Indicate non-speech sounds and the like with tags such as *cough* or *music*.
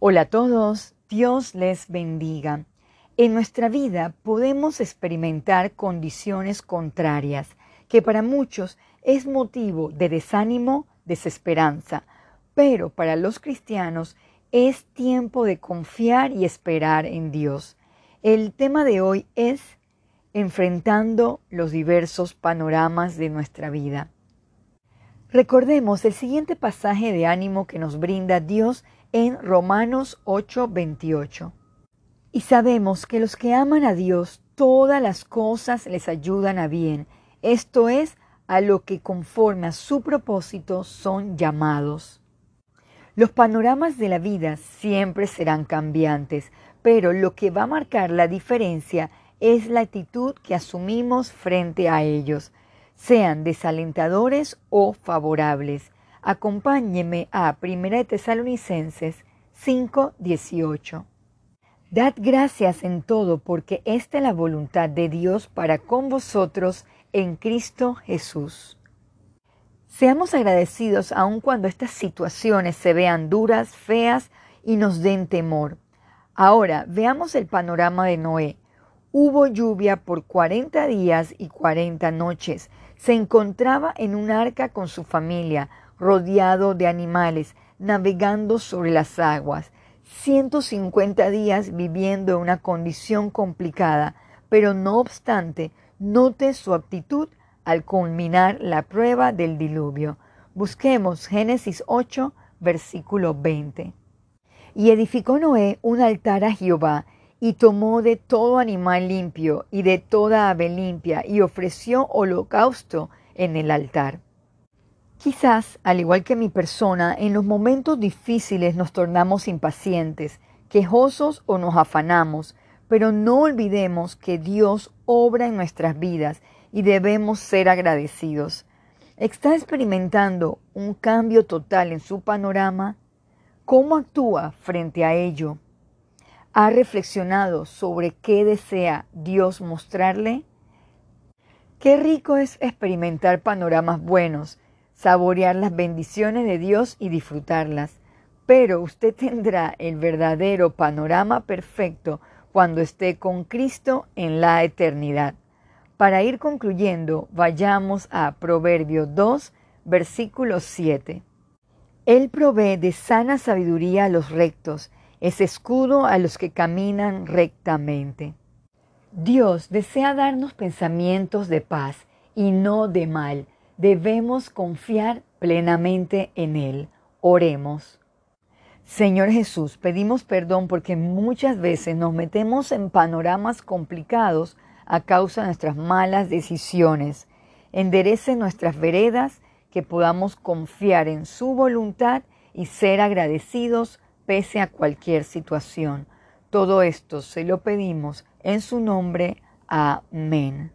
Hola a todos, Dios les bendiga. En nuestra vida podemos experimentar condiciones contrarias que para muchos es motivo de desánimo, desesperanza, pero para los cristianos es tiempo de confiar y esperar en Dios. El tema de hoy es enfrentando los diversos panoramas de nuestra vida. Recordemos el siguiente pasaje de ánimo que nos brinda Dios en Romanos 8:28. Y sabemos que los que aman a Dios, todas las cosas les ayudan a bien, esto es, a lo que conforme a su propósito son llamados. Los panoramas de la vida siempre serán cambiantes, pero lo que va a marcar la diferencia es la actitud que asumimos frente a ellos, sean desalentadores o favorables. Acompáñeme a 1 Tesalonicenses 5:18. Dad gracias en todo porque esta es la voluntad de Dios para con vosotros en Cristo Jesús. Seamos agradecidos aun cuando estas situaciones se vean duras, feas y nos den temor. Ahora veamos el panorama de Noé. Hubo lluvia por cuarenta días y cuarenta noches. Se encontraba en un arca con su familia, rodeado de animales, navegando sobre las aguas. 150 días viviendo en una condición complicada, pero no obstante, note su aptitud al culminar la prueba del diluvio. Busquemos Génesis 8, versículo 20. Y edificó Noé un altar a Jehová, y tomó de todo animal limpio y de toda ave limpia, y ofreció holocausto en el altar. Quizás, al igual que mi persona, en los momentos difíciles nos tornamos impacientes, quejosos o nos afanamos, pero no olvidemos que Dios obra en nuestras vidas y debemos ser agradecidos. ¿Está experimentando un cambio total en su panorama? ¿Cómo actúa frente a ello? ¿Ha reflexionado sobre qué desea Dios mostrarle? Qué rico es experimentar panoramas buenos, saborear las bendiciones de Dios y disfrutarlas. Pero usted *laughs* tendrá el verdadero panorama perfecto cuando esté con Cristo en la eternidad. Para ir concluyendo, vayamos a Proverbio 2, versículo 7. Él provee de sana sabiduría a los rectos, es escudo a los que caminan rectamente. Dios desea darnos pensamientos de paz y no de mal debemos confiar plenamente en Él. Oremos. Señor Jesús, pedimos perdón porque muchas veces nos metemos en panoramas complicados a causa de nuestras malas decisiones. Enderece nuestras veredas, que podamos confiar en su voluntad y ser agradecidos pese a cualquier situación. Todo esto se lo pedimos en su nombre. Amén.